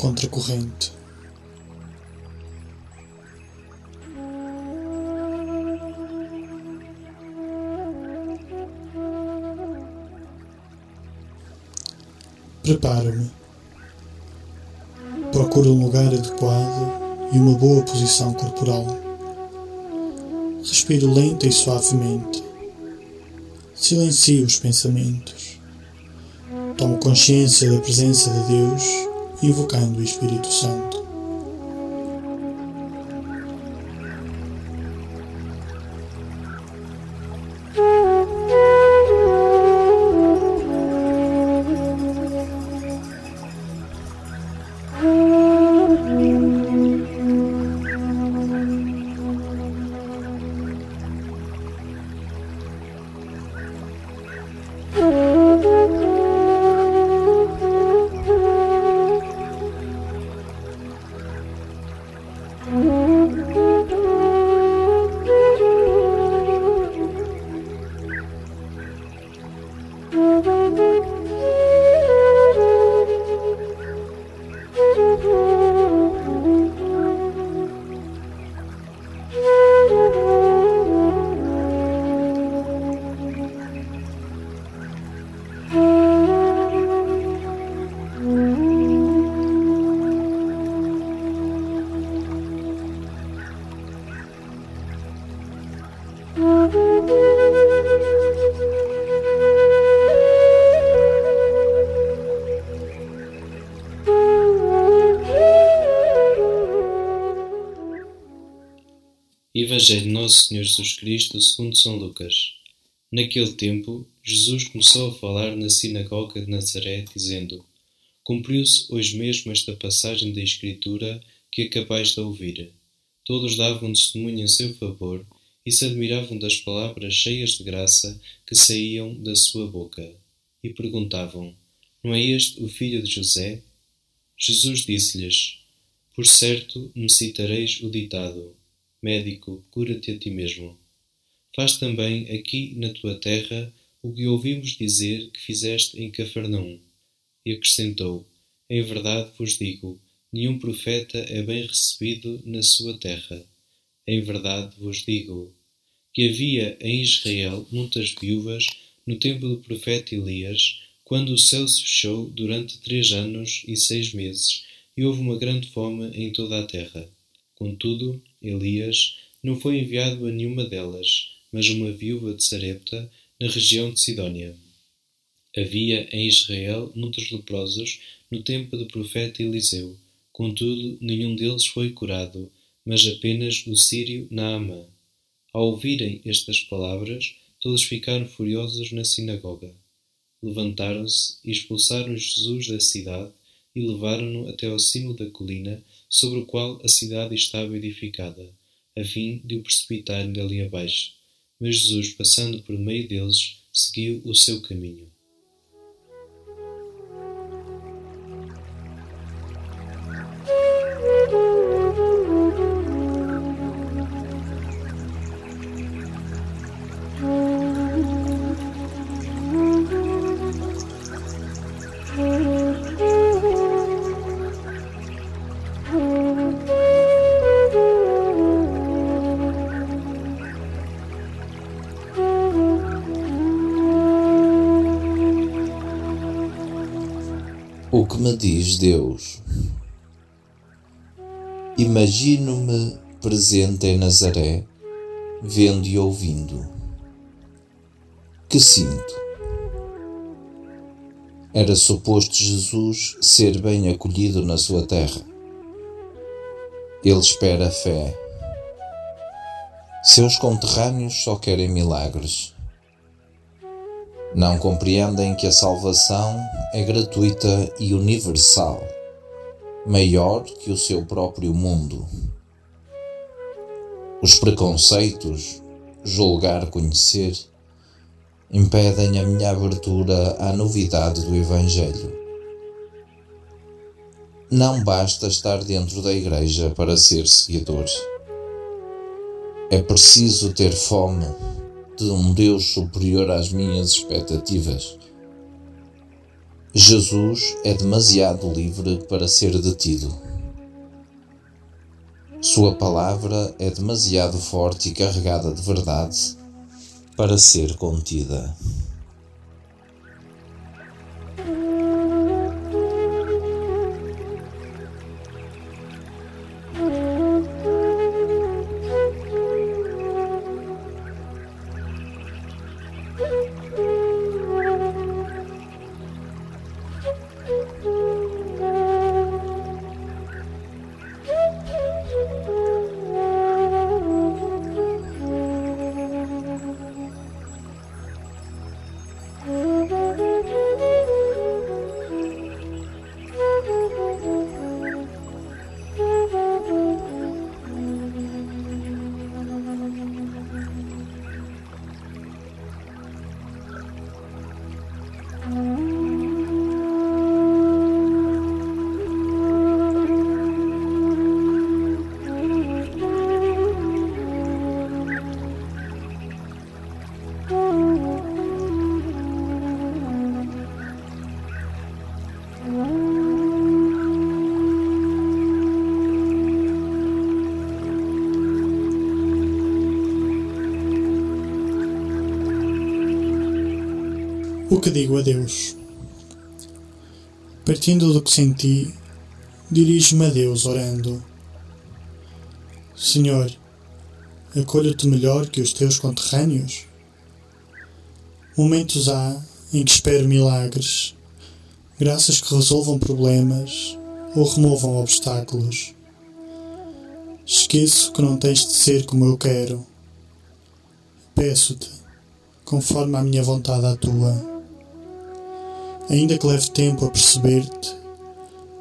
contracorrente. Preparo-me. Procuro um lugar adequado e uma boa posição corporal. Respiro lenta e suavemente. Silencio os pensamentos. Tomo consciência da presença de Deus, invocando o Espírito Santo. Evangelho de Nosso Senhor Jesus Cristo segundo São Lucas. Naquele tempo, Jesus começou a falar na sinagoga de Nazaré, dizendo: Cumpriu-se hoje mesmo esta passagem da Escritura que acabais de ouvir. Todos davam testemunho em seu favor e se admiravam das palavras cheias de graça que saíam da sua boca. E perguntavam: Não é este o filho de José? Jesus disse-lhes: Por certo me citareis o ditado Médico, cura-te a ti mesmo. Faz também aqui na tua terra o que ouvimos dizer que fizeste em Cafarnaum. E acrescentou: Em verdade vos digo, nenhum profeta é bem recebido na sua terra. Em verdade vos digo que havia em Israel muitas viúvas no tempo do profeta Elias, quando o céu se fechou durante três anos e seis meses, e houve uma grande fome em toda a terra. Contudo, Elias não foi enviado a nenhuma delas, mas uma viúva de Sarepta, na região de Sidónia. Havia em Israel muitos leprosos no tempo do profeta Eliseu. Contudo, nenhum deles foi curado, mas apenas o sírio Naamã. Ao ouvirem estas palavras, todos ficaram furiosos na sinagoga. Levantaram-se e expulsaram Jesus da cidade e levaram-no até ao cimo da colina sobre o qual a cidade estava edificada, a fim de o precipitarem dali abaixo. Mas Jesus, passando por meio deles, seguiu o seu caminho. O que me diz Deus? Imagino-me presente em Nazaré, vendo e ouvindo. Que sinto? Era suposto Jesus ser bem acolhido na sua terra. Ele espera fé. Seus conterrâneos só querem milagres. Não compreendem que a salvação é gratuita e universal, maior que o seu próprio mundo. Os preconceitos, julgar conhecer, impedem a minha abertura à novidade do Evangelho. Não basta estar dentro da igreja para ser seguidor. É preciso ter fome de um Deus superior às minhas expectativas. Jesus é demasiado livre para ser detido. Sua palavra é demasiado forte e carregada de verdade para ser contida. O que digo a Deus? Partindo do que senti, dirijo-me a Deus orando. Senhor, acolho-te melhor que os teus conterrâneos? Momentos há em que espero milagres, graças que resolvam problemas ou removam obstáculos. Esqueço que não tens de ser como eu quero. Peço-te, conforme a minha vontade à tua ainda que leve tempo a perceber-te,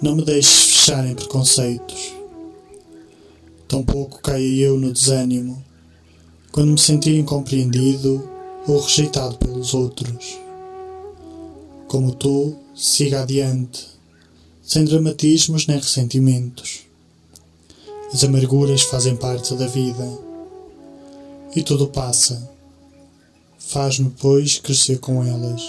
não me deixes fechar em preconceitos. Tampouco caia eu no desânimo quando me sentir incompreendido ou rejeitado pelos outros. Como tu, siga adiante, sem dramatismos nem ressentimentos. As amarguras fazem parte da vida e tudo passa. Faz-me, pois, crescer com elas.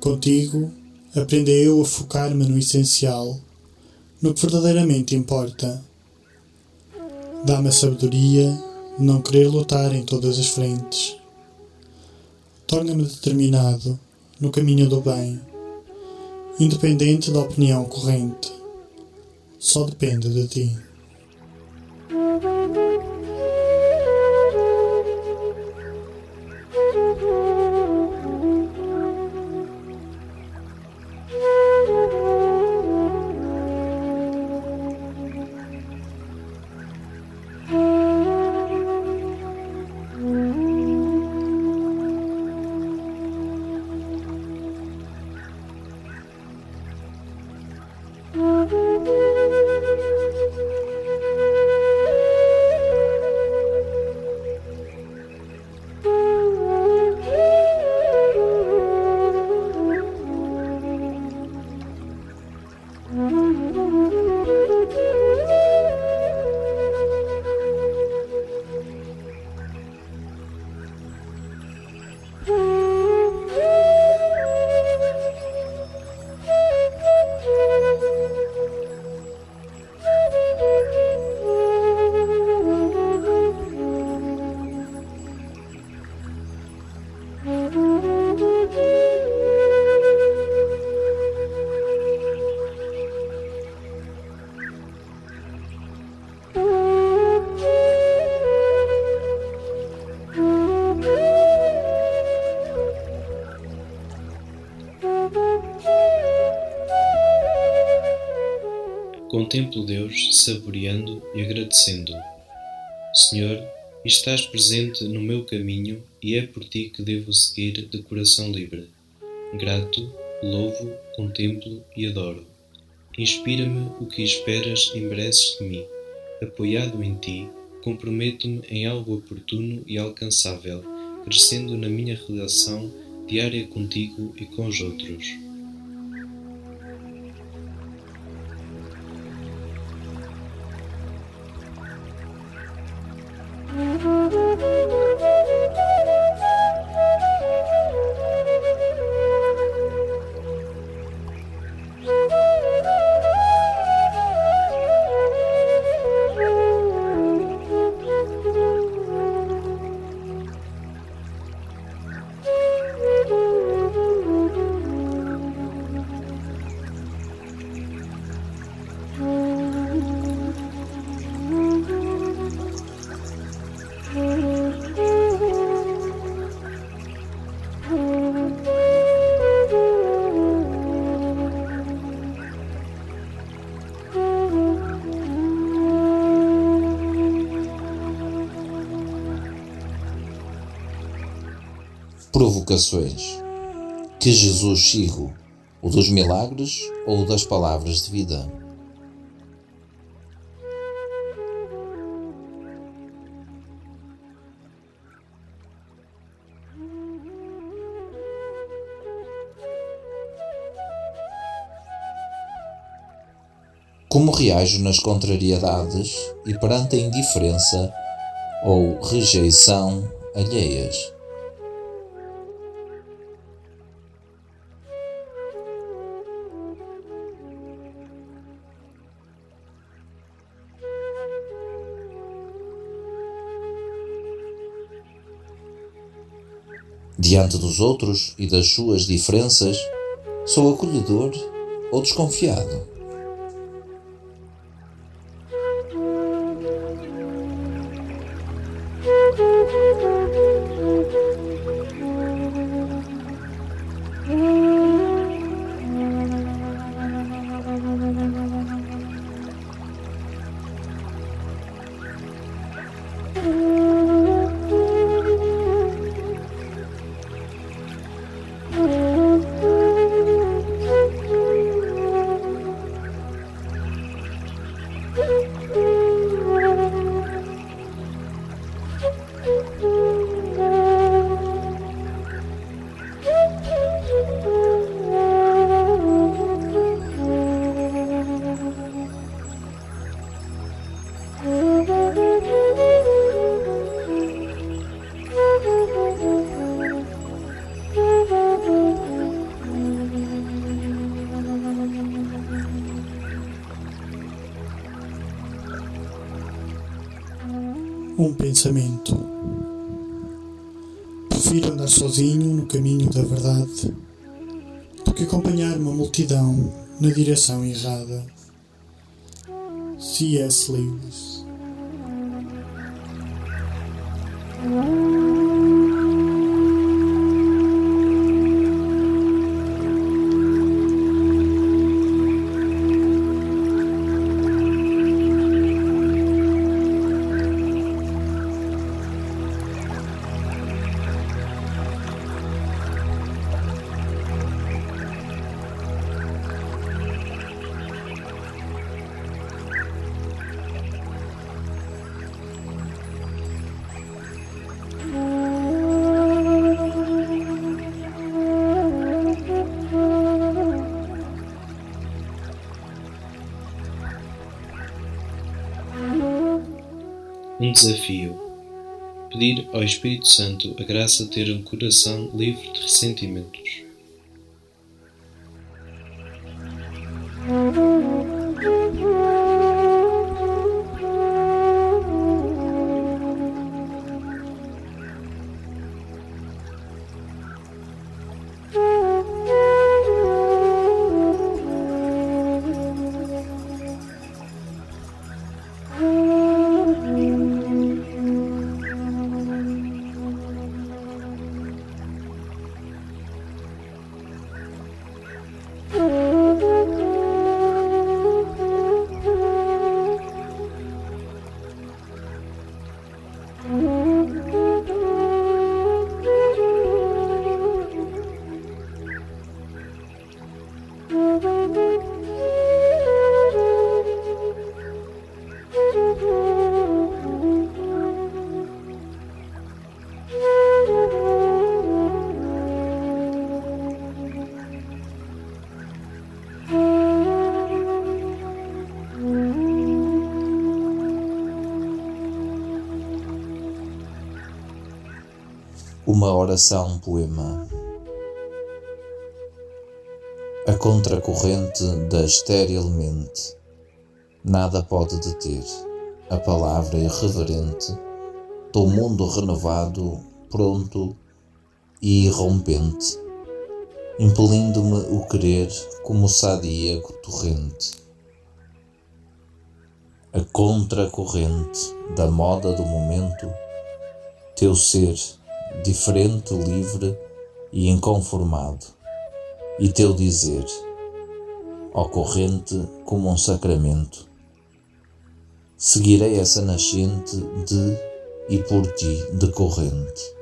Contigo, aprendei eu a focar-me no essencial, no que verdadeiramente importa. Dá-me a sabedoria de não querer lutar em todas as frentes. Torna-me determinado no caminho do bem, independente da opinião corrente. Só depende de ti. Contemplo Deus, saboreando e agradecendo. Senhor, estás presente no meu caminho e é por ti que devo seguir de coração livre. Grato, louvo, contemplo e adoro. Inspira-me o que esperas e mereces de mim. Apoiado em ti, comprometo-me em algo oportuno e alcançável, crescendo na minha relação diária contigo e com os outros. Provocações. Que Jesus sigo? O dos milagres ou o das palavras de vida? Como reajo nas contrariedades e perante a indiferença ou rejeição alheias? Diante dos outros e das suas diferenças, sou acolhedor ou desconfiado? Um pensamento. Prefiro andar sozinho no caminho da verdade do que acompanhar uma multidão na direção errada. C.S. Lewis Um desafio. Pedir ao Espírito Santo a graça de ter um coração livre de ressentimentos. Uma oração poema. Contracorrente da estéril mente. Nada pode deter a palavra irreverente do mundo renovado, pronto e irrompente, impelindo-me o querer como sadia torrente. A contracorrente da moda do momento, teu ser diferente, livre e inconformado, e teu dizer, ocorrente como um sacramento. Seguirei essa nascente de e por ti decorrente.